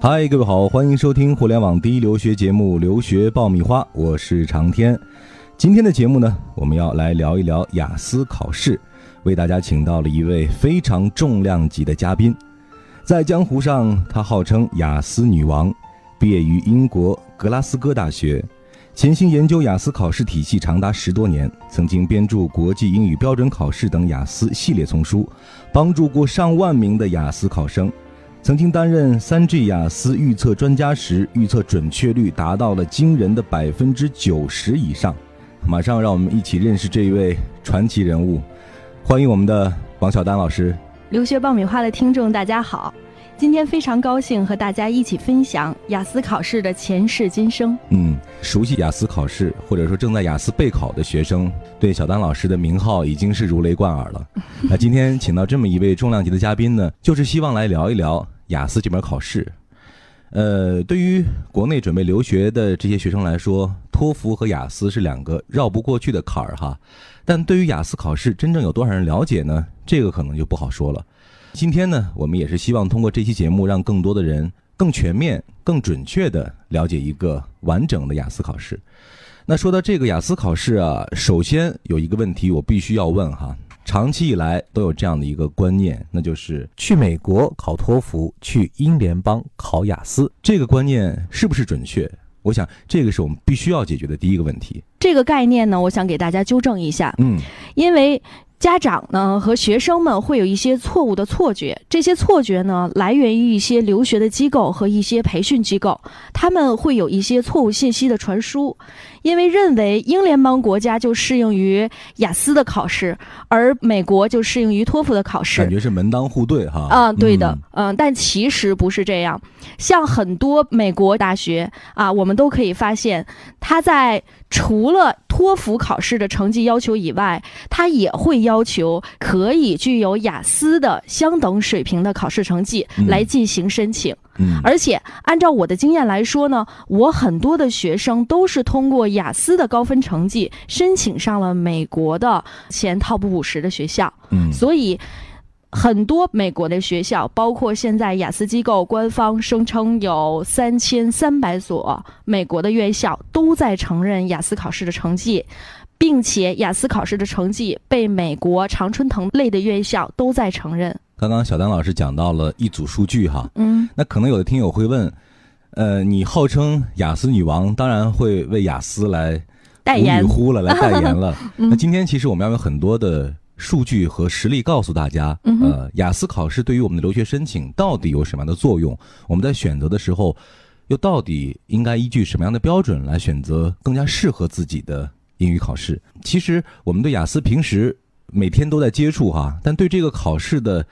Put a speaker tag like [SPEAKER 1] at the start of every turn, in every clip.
[SPEAKER 1] 嗨，各位好，欢迎收听互联网第一留学节目《留学爆米花》，我是长天。今天的节目呢，我们要来聊一聊雅思考试，为大家请到了一位非常重量级的嘉宾。在江湖上，她号称雅思女王，毕业于英国格拉斯哥大学，潜心研究雅思考试体系长达十多年，曾经编著《国际英语标准考试》等雅思系列丛书，帮助过上万名的雅思考生。曾经担任三 G 雅思预测专家时，预测准确率达到了惊人的百分之九十以上。马上让我们一起认识这一位传奇人物，欢迎我们的王小丹老师。
[SPEAKER 2] 留学爆米花的听众，大家好，今天非常高兴和大家一起分享雅思考试的前世今生。
[SPEAKER 1] 嗯，熟悉雅思考试或者说正在雅思备考的学生，对小丹老师的名号已经是如雷贯耳了。那今天请到这么一位重量级的嘉宾呢，就是希望来聊一聊雅思这门考试。呃，对于国内准备留学的这些学生来说，托福和雅思是两个绕不过去的坎儿哈。但对于雅思考试，真正有多少人了解呢？这个可能就不好说了。今天呢，我们也是希望通过这期节目，让更多的人更全面、更准确的了解一个完整的雅思考试。那说到这个雅思考试啊，首先有一个问题我必须要问哈。长期以来都有这样的一个观念，那就是
[SPEAKER 3] 去美国考托福，去英联邦考雅思。
[SPEAKER 1] 这个观念是不是准确？我想这个是我们必须要解决的第一个问题。
[SPEAKER 2] 这个概念呢，我想给大家纠正一下。
[SPEAKER 1] 嗯，
[SPEAKER 2] 因为家长呢和学生们会有一些错误的错觉，这些错觉呢来源于一些留学的机构和一些培训机构，他们会有一些错误信息的传输。因为认为英联邦国家就适应于雅思的考试，而美国就适应于托福的考试，
[SPEAKER 1] 感觉是门当户对哈。
[SPEAKER 2] 啊，对的，嗯，但其实不是这样。像很多美国大学啊，我们都可以发现，它在除了托福考试的成绩要求以外，它也会要求可以具有雅思的相等水平的考试成绩来进行申请。
[SPEAKER 1] 嗯，
[SPEAKER 2] 而且按照我的经验来说呢，我很多的学生都是通过雅思的高分成绩申请上了美国的前 top 五十的学校。
[SPEAKER 1] 嗯，
[SPEAKER 2] 所以很多美国的学校，包括现在雅思机构官方声称有三千三百所美国的院校都在承认雅思考试的成绩，并且雅思考试的成绩被美国常春藤类的院校都在承认。
[SPEAKER 1] 刚刚小丹老师讲到了一组数据哈，
[SPEAKER 2] 嗯，
[SPEAKER 1] 那可能有的听友会问，呃，你号称雅思女王，当然会为雅思来
[SPEAKER 2] 代言
[SPEAKER 1] 呼了，来代言了。
[SPEAKER 2] 嗯
[SPEAKER 1] 那今天其实我们要有很多的数据和实例告诉大家，
[SPEAKER 2] 嗯
[SPEAKER 1] 呃，雅思考试对于我们的留学申请到底有什么样的作用？我们在选择的时候，又到底应该依据什么样的标准来选择更加适合自己的英语考试？其实我们对雅思平时每天都在接触哈，但对这个考试的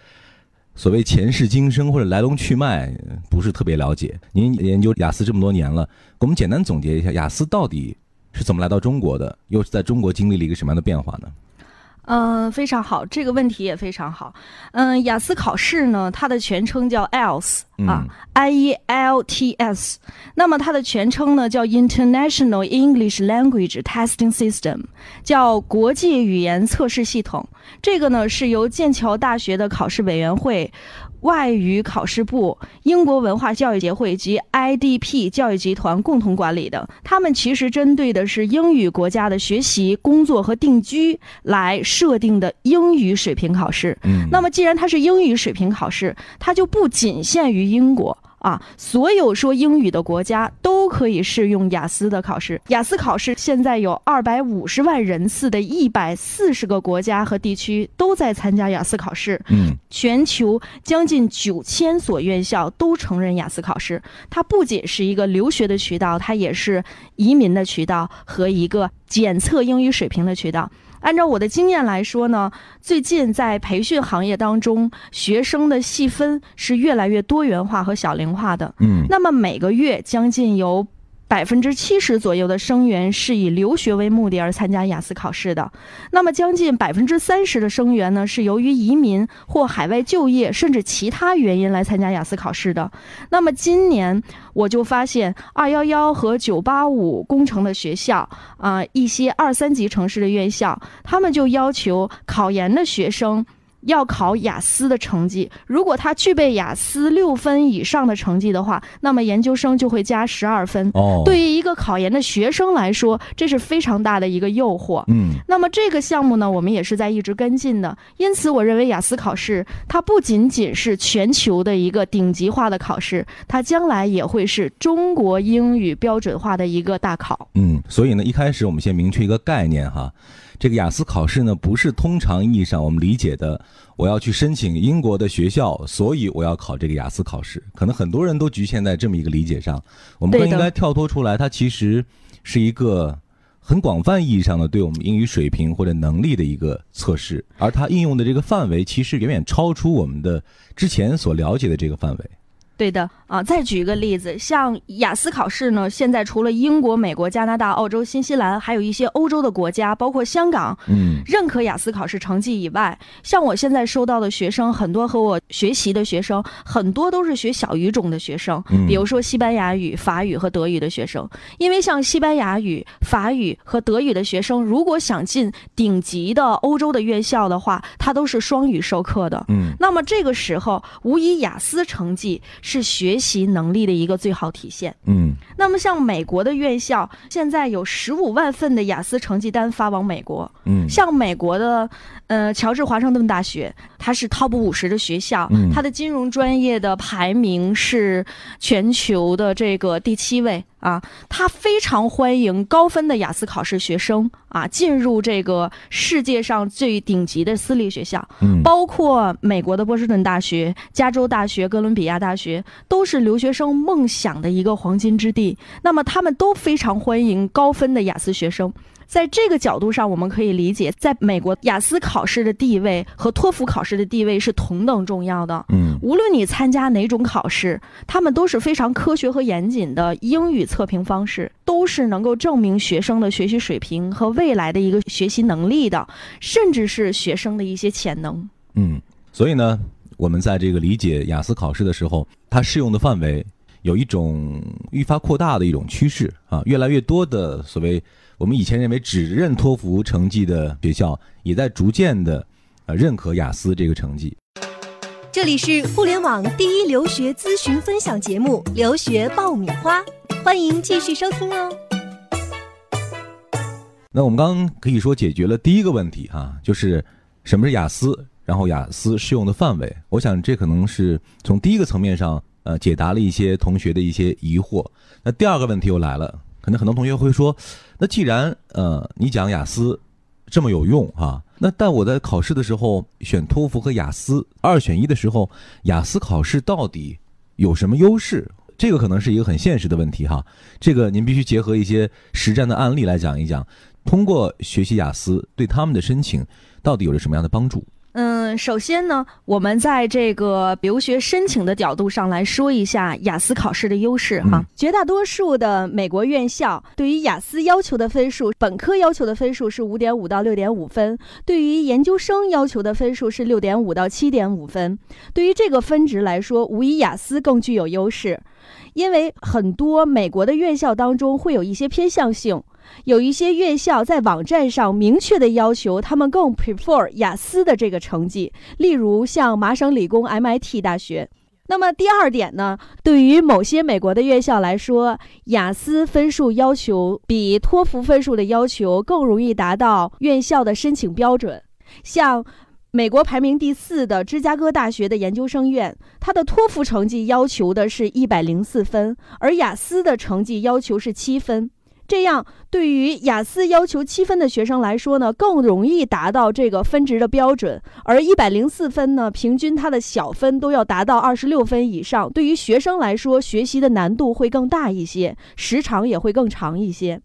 [SPEAKER 1] 所谓前世今生或者来龙去脉不是特别了解。您研究雅思这么多年了，给我们简单总结一下雅思到底是怎么来到中国的，又是在中国经历了一个什么样的变化呢？
[SPEAKER 2] 嗯，非常好，这个问题也非常好。嗯，雅思考试呢，它的全称叫 IELTS 啊、i E L T S。那么它的全称呢叫 International English Language Testing System，叫国际语言测试系统。这个呢是由剑桥大学的考试委员会。外语考试部、英国文化教育协会及 IDP 教育集团共同管理的，他们其实针对的是英语国家的学习、工作和定居来设定的英语水平考试。
[SPEAKER 1] 嗯，
[SPEAKER 2] 那么，既然它是英语水平考试，它就不仅限于英国啊，所有说英语的国家都可以适用雅思的考试。雅思考试现在有二百五十万人次的一百四十个国家和地区都在参加雅思考试。
[SPEAKER 1] 嗯
[SPEAKER 2] 全球将近九千所院校都承认雅思考试，它不仅是一个留学的渠道，它也是移民的渠道和一个检测英语水平的渠道。按照我的经验来说呢，最近在培训行业当中，学生的细分是越来越多元化和小龄化的。
[SPEAKER 1] 嗯
[SPEAKER 2] 那么每个月将近有百分之七十左右的生源是以留学为目的而参加雅思考试的，那么将近百分之三十的生源呢是由于移民或海外就业甚至其他原因来参加雅思考试的。那么今年我就发现，二幺幺和九八五工程的学校啊、一些二三级城市的院校，他们就要求考研的学生。要考雅思的成绩。如果他具备雅思六分以上的成绩的话，那么研究生就会加十二分。
[SPEAKER 1] 哦，
[SPEAKER 2] 对于一个考研的学生来说，这是非常大的一个诱惑。
[SPEAKER 1] 嗯
[SPEAKER 2] 那么这个项目呢，我们也是在一直跟进的。因此，我认为雅思考试它不仅仅是全球的一个顶级化的考试，它将来也会是中国英语标准化的一个大考。
[SPEAKER 1] 嗯，所以呢，一开始我们先明确一个概念哈，这个雅思考试呢，不是通常意义上我们理解的，我要去申请英国的学校，所以我要考这个雅思考试。可能很多人都局限在这么一个理解上，我们更应该跳脱出来，它其实是一个很广泛意义上的对我们英语水平或者能力的一个测试，而它应用的这个范围其实远远超出我们的之前所了解的这个范围。
[SPEAKER 2] 对的啊，再举一个例子，像雅思考试呢，现在除了英国、美国、加拿大、澳洲、新西兰，还有一些欧洲的国家，包括香港，
[SPEAKER 1] 嗯
[SPEAKER 2] 认可雅思考试成绩以外，像我现在收到的学生，很多和我学习的学生，很多都是学小语种的学生，
[SPEAKER 1] 嗯
[SPEAKER 2] 比如说西班牙语、法语和德语的学生。因为像西班牙语、法语和德语的学生，如果想进顶级的欧洲的院校的话，它都是双语授课的。
[SPEAKER 1] 嗯
[SPEAKER 2] 那么这个时候，无疑雅思成绩是学习能力的一个最好体现。
[SPEAKER 1] 嗯
[SPEAKER 2] 那么像美国的院校，现在有十五万份的雅思成绩单发往美国。
[SPEAKER 1] 嗯，
[SPEAKER 2] 像美国的，呃，乔治华盛顿大学，它是 Top 五十的学校，
[SPEAKER 1] 嗯
[SPEAKER 2] 它的金融专业的排名是全球的这个第七位啊。他非常欢迎高分的雅思考试学生啊进入这个世界上最顶级的私立学校，
[SPEAKER 1] 嗯
[SPEAKER 2] 包括美国的波士顿大学、加州大学、哥伦比亚大学，都是留学生梦想的一个黄金之地。那么他们都非常欢迎高分的雅思学生。在这个角度上，我们可以理解，在美国雅思考试的地位和托福考试的地位是同等重要的。
[SPEAKER 1] 嗯
[SPEAKER 2] 无论你参加哪种考试，他们都是非常科学和严谨的英语测评方式，都是能够证明学生的学习水平和未来的一个学习能力的，甚至是学生的一些潜能。
[SPEAKER 1] 嗯，所以呢，我们在这个理解雅思考试的时候，它适用的范围有一种愈发扩大的一种趋势啊，越来越多的所谓我们以前认为只认托福成绩的学校，也在逐渐的呃认可雅思这个成绩。
[SPEAKER 4] 这里是互联网第一留学咨询分享节目《留学爆米花》，欢迎继续收听哦。
[SPEAKER 1] 那我们刚刚可以说解决了第一个问题哈、就是什么是雅思，然后雅思适用的范围。我想这可能是从第一个层面上呃解答了一些同学的一些疑惑。那第二个问题又来了，可能很多同学会说，那既然呃你讲雅思这么有用哈、那但我在考试的时候选托福和雅思二选一的时候，雅思考试到底有什么优势？这个可能是一个很现实的问题哈。这个您必须结合一些实战的案例来讲一讲。通过学习雅思，对他们的申请到底有着什么样的帮助？
[SPEAKER 2] 嗯，首先呢，我们在这个留学申请的角度上来说一下雅思考试的优势哈。
[SPEAKER 1] 嗯
[SPEAKER 4] 绝大多数的美国院校对于雅思要求的分数，本科要求的分数是五点五到六点五分，对于研究生要求的分数是六点五到七点五分。对于这个分值来说，无疑雅思更具有优势，因为很多美国的院校当中会有一些偏向性。有一些院校在网站上明确的要求，他们更 prefer 雅思的这个成绩，例如像麻省理工 MIT 大学。那么第二点呢，对于某些美国的院校来说，雅思分数要求比托福分数的要求更容易达到院校的申请标准。像美国排名第四的芝加哥大学的研究生院，它的托福成绩要求的是一百零四分，而雅思的成绩要求是七分。这样，对于雅思要求七分的学生来说呢，更容易达到这个分值的标准。而一百零四分呢，平均它的小分都要达到二十六分以上。对于学生来说，学习的难度会更大一些，时长也会更长一些。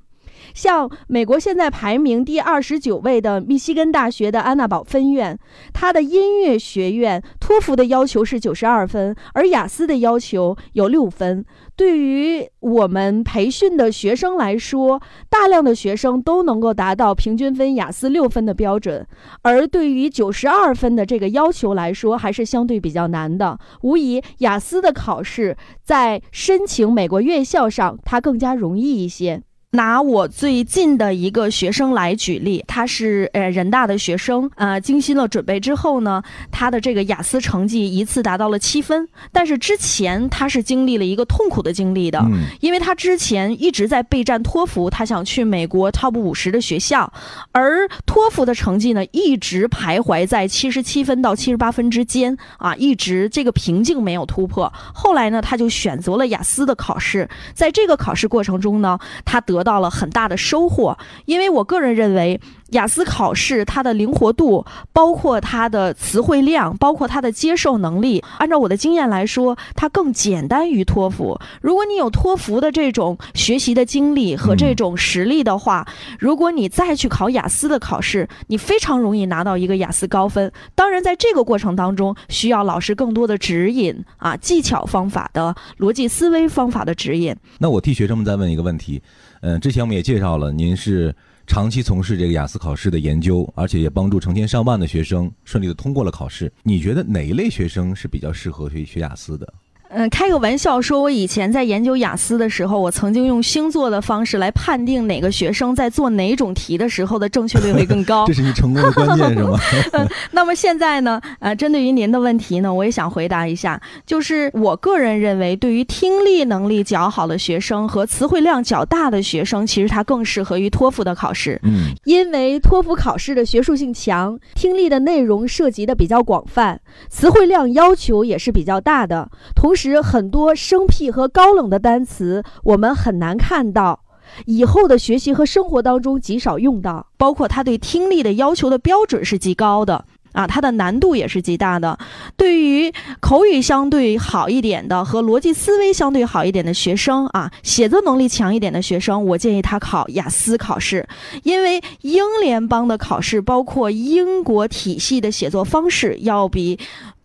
[SPEAKER 4] 像美国现在排名第二十九位的密西根大学的安娜堡分院，它的音乐学院托福的要求是九十二分，而雅思的要求有六分。对于我们培训的学生来说，大量的学生都能够达到平均分雅思六分的标准，而对于九十二分的这个要求来说，还是相对比较难的。无疑，雅思的考试在申请美国院校上，它更加容易一些。
[SPEAKER 2] 拿我最近的一个学生来举例，他是呃人大的学生，呃，精心了准备之后呢，他的这个雅思成绩一次达到了七分。但是之前他是经历了一个痛苦的经历的，因为他之前一直在备战托福，他想去美国 top 五十的学校，而托福的成绩呢一直徘徊在七十七分到七十八分之间啊，一直这个瓶颈没有突破。后来呢，他就选择了雅思的考试，在这个考试过程中呢，他得。得到了很大的收获，因为我个人认为。雅思考试，它的灵活度，包括它的词汇量，包括它的接受能力，按照我的经验来说，它更简单于托福。如果你有托福的这种学习的经历和这种实力的话，如果你再去考雅思的考试，你非常容易拿到一个雅思高分。当然，在这个过程当中，需要老师更多的指引啊，技巧方法的逻辑思维方法的指引。
[SPEAKER 1] 那我替学生们再问一个问题，嗯，之前我们也介绍了，您是。长期从事这个雅思考试的研究，而且也帮助成千上万的学生顺利的通过了考试。你觉得哪一类学生是比较适合去学雅思的？
[SPEAKER 2] 嗯，开个玩笑说，我以前在研究雅思的时候，我曾经用星座的方式来判定哪个学生在做哪种题的时候的正确率会更高。
[SPEAKER 1] 这是你成功的关键，是吗？
[SPEAKER 2] 那么现在呢？呃，针对于您的问题呢，我也想回答一下，就是我个人认为，对于听力能力较好的学生和词汇量较大的学生，其实他更适合于托福的考试。
[SPEAKER 4] 嗯，因为托福考试的学术性强，听力的内容涉及的比较广泛，词汇量要求也是比较大的，同时。很多生僻和高冷的单词，我们很难看到，以后的学习和生活当中极少用到。
[SPEAKER 2] 包括他对听力的要求的标准是极高的啊，它的难度也是极大的。对于口语相对好一点的和逻辑思维相对好一点的学生啊，写作能力强一点的学生，我建议他考雅思考试，因为英联邦的考试包括英国体系的写作方式要比。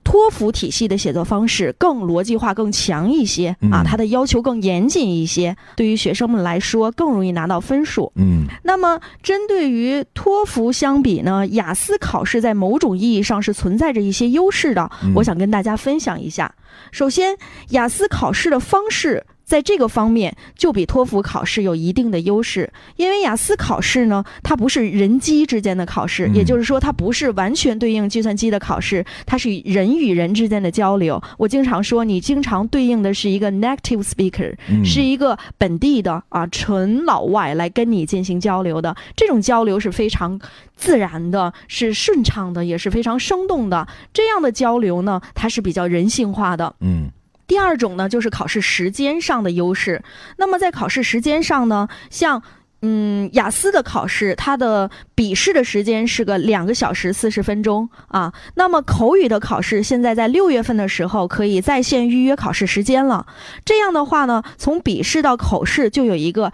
[SPEAKER 2] 托福体系的写作方式更逻辑化、更强一些啊，它的要求更严谨一些，对于学生们来说更容易拿到分数。
[SPEAKER 1] 嗯，
[SPEAKER 2] 那么针对于托福相比呢，雅思考试在某种意义上是存在着一些优势的，我想跟大家分享一下。首先，雅思考试的方式。在这个方面，就比托福考试有一定的优势，因为雅思考试呢，它不是人机之间的考试，也就是说，它不是完全对应计算机的考试，它是人与人之间的交流。我经常说，你经常对应的是一个 native speaker，是一个本地的啊纯老外来跟你进行交流的，这种交流是非常自然的，是顺畅的，也是非常生动的。这样的交流呢，它是比较人性化的。
[SPEAKER 1] 嗯。
[SPEAKER 2] 第二种呢，就是考试时间上的优势。那么在考试时间上呢，像嗯雅思的考试，它的笔试的时间是个两个小时四十分钟啊。那么口语的考试，现在在六月份的时候可以在线预约考试时间了。这样的话呢，从笔试到口试就有一个。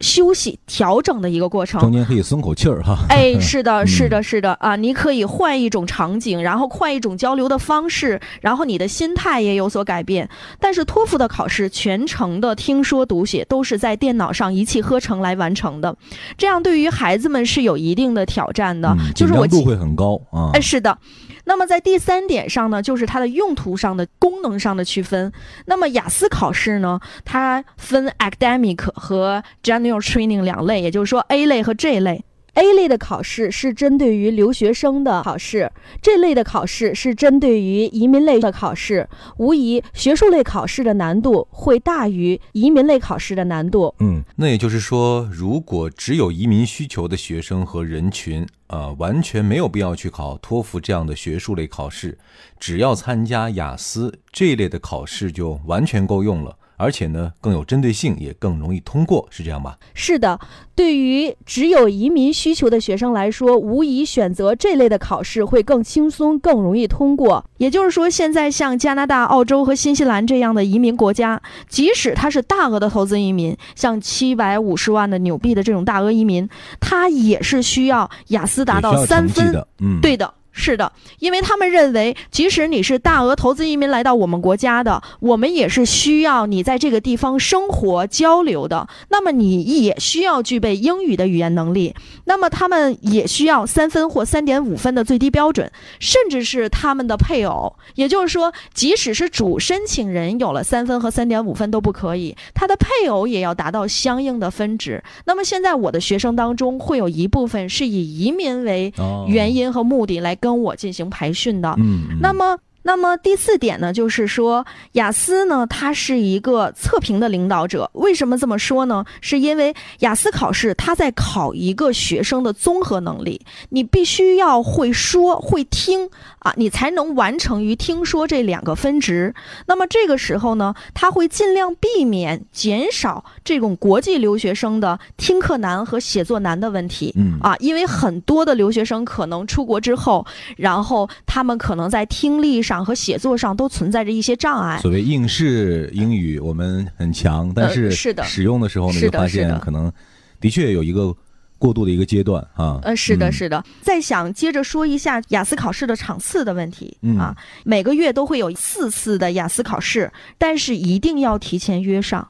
[SPEAKER 2] 休息调整的一个过程，
[SPEAKER 1] 中间可以松口气儿哈。
[SPEAKER 2] 哎，是的，是的，是的啊！你可以换一种场景，然后换一种交流的方式，然后你的心态也有所改变。但是托福的考试全程的听说读写都是在电脑上一气呵成来完成的，这样对于孩子们是有一定的挑战的，就是我
[SPEAKER 1] 度会很高啊。
[SPEAKER 2] 哎，是的。那么在第三点上呢，就是它的用途上的功能上的区分。那么雅思考试呢，它分 academic 和 general training 两类，也就是说 A 类和 J 类。
[SPEAKER 4] A 类的考试是针对于留学生的考试，这类的考试是针对于移民类的考试。无疑，学术类考试的难度会大于移民类考试的难度。
[SPEAKER 1] 嗯，那也就是说，如果只有移民需求的学生和人群，呃，完全没有必要去考托福这样的学术类考试，只要参加雅思这一类的考试就完全够用了。而且呢，更有针对性，也更容易通过，是这样吧？
[SPEAKER 4] 是的，对于只有移民需求的学生来说，无疑选择这类的考试会更轻松，更容易通过。
[SPEAKER 2] 也就是说，现在像加拿大、澳洲和新西兰这样的移民国家，即使他是大额的投资移民，像七百五十万的纽币的这种大额移民，他也是需要雅思达到三分。
[SPEAKER 1] 嗯，
[SPEAKER 2] 对的。是的，因为他们认为，即使你是大额投资移民来到我们国家的，我们也是需要你在这个地方生活交流的。那么你也需要具备英语的语言能力。那么他们也需要三分或三点五分的最低标准，甚至是他们的配偶。也就是说，即使是主申请人有了三分和三点五分都不可以，他的配偶也要达到相应的分值。那么现在我的学生当中会有一部分是以移民为原因和目的来。跟我进行培训的，
[SPEAKER 1] 嗯，
[SPEAKER 2] 那么，那么第四点呢，就是说雅思呢，它是一个测评的领导者。为什么这么说呢？是因为雅思考试，它在考一个学生的综合能力，你必须要会说会听。啊，你才能完成于听说这两个分值。那么这个时候呢，他会尽量避免减少这种国际留学生的听课难和写作难的问题。
[SPEAKER 1] 嗯
[SPEAKER 2] 啊，因为很多的留学生可能出国之后，然后他们可能在听力上和写作上都存在着一些障碍。
[SPEAKER 1] 所谓应试英语我们很强，但是
[SPEAKER 2] 是的，
[SPEAKER 1] 使用的时候呢，就发现可能的确有一个。过渡的一个阶段啊，
[SPEAKER 2] 呃，是的，是的。再想接着说一下雅思考试的场次的问题啊，每个月都会有四次的雅思考试，但是一定要提前约上。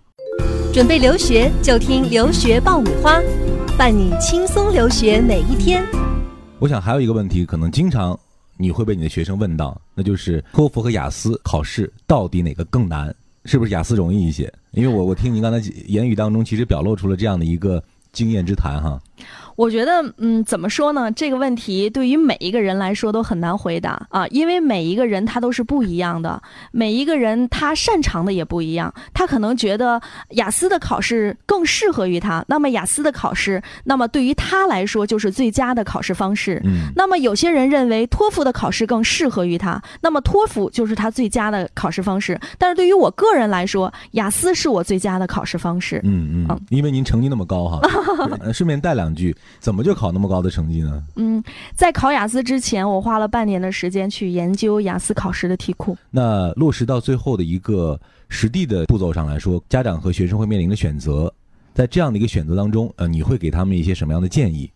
[SPEAKER 5] 准备留学就听留学爆米花，伴你轻松留学每一天。
[SPEAKER 1] 我想还有一个问题，可能经常你会被你的学生问到，那就是托福和雅思考试到底哪个更难？是不是雅思容易一些？因为我我听您刚才言语当中，其实表露出了这样的一个经验之谈哈。
[SPEAKER 2] 我觉得，嗯，怎么说呢？这个问题对于每一个人来说都很难回答啊，因为每一个人他都是不一样的，每一个人他擅长的也不一样。他可能觉得雅思的考试更适合于他，那么雅思的考试，那么对于他来说就是最佳的考试方式。
[SPEAKER 1] 嗯，
[SPEAKER 2] 那么有些人认为托福的考试更适合于他，那么托福就是他最佳的考试方式。但是对于我个人来说，雅思是我最佳的考试方式。
[SPEAKER 1] 嗯嗯，因为您成绩那么高哈，顺便带两句。怎么就考那么高的成绩呢？
[SPEAKER 2] 嗯，在考雅思之前，我花了半年的时间去研究雅思考试的题库。
[SPEAKER 1] 那落实到最后的一个实地的步骤上来说，家长和学生会面临的选择，在这样的一个选择当中，呃，你会给他们一些什么样的建议？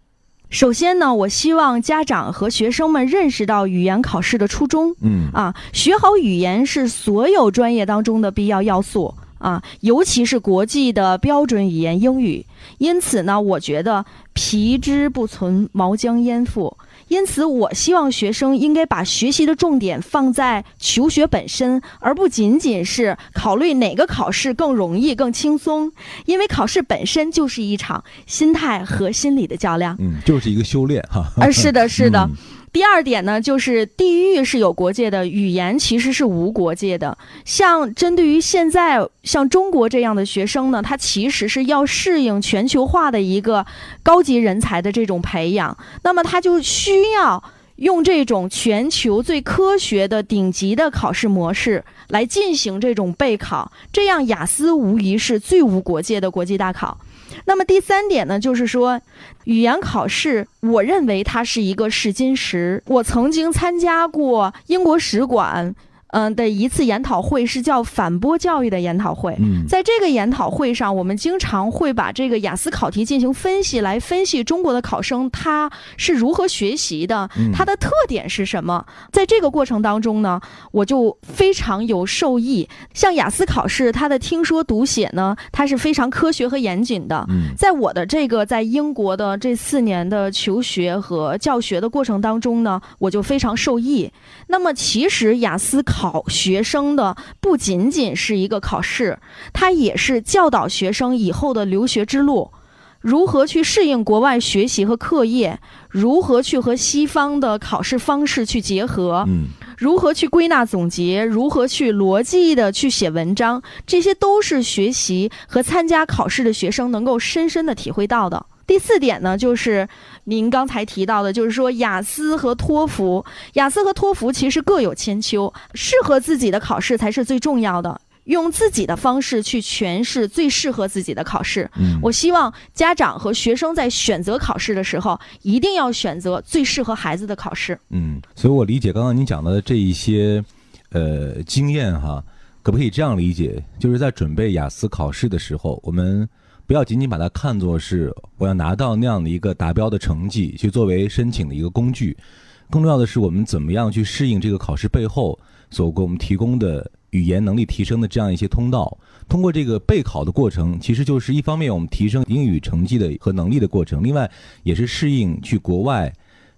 [SPEAKER 2] 首先呢，我希望家长和学生们认识到语言考试的初衷。
[SPEAKER 1] 嗯
[SPEAKER 2] 啊，学好语言是所有专业当中的必要要素。啊，尤其是国际的标准语言英语，因此呢，我觉得皮之不存，毛将焉附。因此，我希望学生应该把学习的重点放在求学本身，而不仅仅是考虑哪个考试更容易、更轻松。因为考试本身就是一场心态和心理的较量，
[SPEAKER 1] 嗯，就是一个修炼哈。
[SPEAKER 2] 啊，是的，是的。第二点呢，就是地域是有国界的，语言其实是无国界的。像针对于现在像中国这样的学生呢，他其实是要适应全球化的一个高级人才的这种培养，那么他就需要用这种全球最科学的顶级的考试模式来进行这种备考，这样雅思无疑是最无国界的国际大考。那么第三点呢，就是说，语言考试，我认为它是一个试金石。我曾经参加过英国使馆。嗯的一次研讨会是叫反播教育的研讨会，在这个研讨会上，我们经常会把这个雅思考题进行分析，来分析中国的考生他是如何学习的，他的特点是什么。在这个过程当中呢，我就非常有受益。像雅思考试，它的听说读写呢，它是非常科学和严谨的。在我的这个在英国的这四年的求学和教学的过程当中呢，我就非常受益。那么其实雅思考。考学生的不仅仅是一个考试，它也是教导学生以后的留学之路，如何去适应国外学习和课业，如何去和西方的考试方式去结合，
[SPEAKER 1] 嗯，
[SPEAKER 2] 如何去归纳总结，如何去逻辑的去写文章，这些都是学习和参加考试的学生能够深深的体会到的。第四点呢，就是您刚才提到的，就是说雅思和托福，雅思和托福其实各有千秋，适合自己的考试才是最重要的，用自己的方式去诠释最适合自己的考试。
[SPEAKER 1] 嗯，
[SPEAKER 2] 我希望家长和学生在选择考试的时候，一定要选择最适合孩子的考试。
[SPEAKER 1] 嗯，所以我理解刚刚您讲的这一些，呃，经验哈，可不可以这样理解？就是在准备雅思考试的时候，我们。不要仅仅把它看作是我要拿到那样的一个达标的成绩去作为申请的一个工具，更重要的是我们怎么样去适应这个考试背后所给我们提供的语言能力提升的这样一些通道。通过这个备考的过程，其实就是一方面我们提升英语成绩的和能力的过程，另外也是适应去国外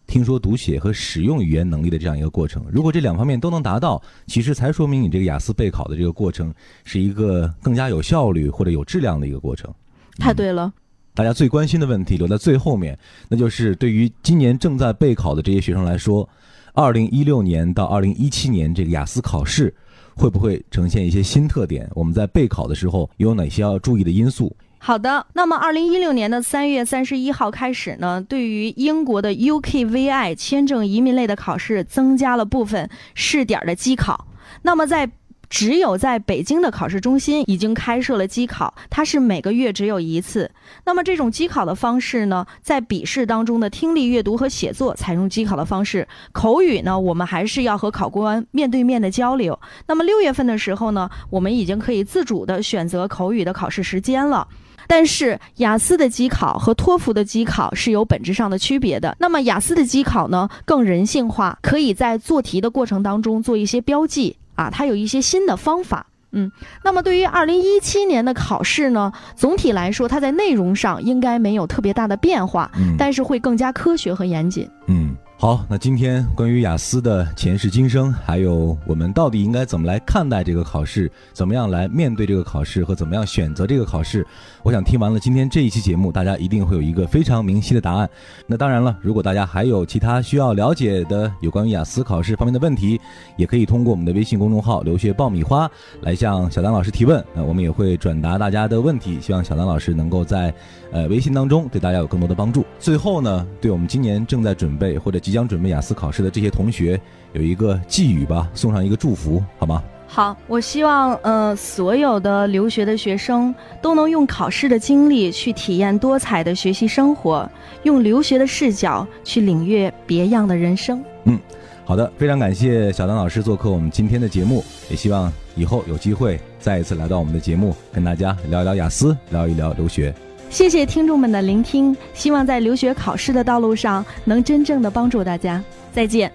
[SPEAKER 1] 听说读写和使用语言能力的这样一个过程。如果这两方面都能达到，其实才说明你这个雅思备考的这个过程是一个更加有效率或者有质量的一个过程。
[SPEAKER 2] 太对了。
[SPEAKER 1] 大家最关心的问题留在最后面，那就是对于今年正在备考的这些学生来说，二零一六年到二零一七年这个雅思考试。会不会呈现一些新特点？我们在备考的时候有哪些要注意的因素？
[SPEAKER 2] 好的，那么二零一六年的三月三十一号开始呢，对于英国的 UKVI 签证移民类的考试增加了部分试点的机考。那么在只有在北京的考试中心已经开设了机考，它是每个月只有一次。那么这种机考的方式呢，在笔试当中的听力、阅读和写作采用机考的方式，口语呢，我们还是要和考官面对面的交流。那么六月份的时候呢，我们已经可以自主的选择口语的考试时间了。但是雅思的机考和托福的机考是有本质上的区别的。那么雅思的机考呢，更人性化，可以在做题的过程当中做一些标记。啊，它有一些新的方法，嗯，那么对于二零一七年的考试呢，总体来说，它在内容上应该没有特别大的变化，嗯，但是会更加科学和严谨，
[SPEAKER 1] 嗯。好，那今天关于雅思的前世今生，还有我们到底应该怎么来看待这个考试，怎么样来面对这个考试和怎么样选择这个考试，我想听完了今天这一期节目，大家一定会有一个非常明晰的答案。那当然了，如果大家还有其他需要了解的有关于雅思考试方面的问题，也可以通过我们的微信公众号“留学爆米花”来向小丹老师提问。那我们也会转达大家的问题，希望小丹老师能够在呃微信当中对大家有更多的帮助。最后呢，对我们今年正在准备或者即将准备雅思考试的这些同学，有一个寄语吧，送上一个祝福，好吗？
[SPEAKER 2] 好，我希望呃所有的留学的学生都能用考试的经历去体验多彩的学习生活，用留学的视角去领略别样的人生。
[SPEAKER 1] 嗯，好的，非常感谢小丹老师做客我们今天的节目，也希望以后有机会再一次来到我们的节目，跟大家聊一聊雅思，聊一聊留学。
[SPEAKER 2] 谢谢听众们的聆听，希望在留学考试的道路上能真正的帮助大家。再见。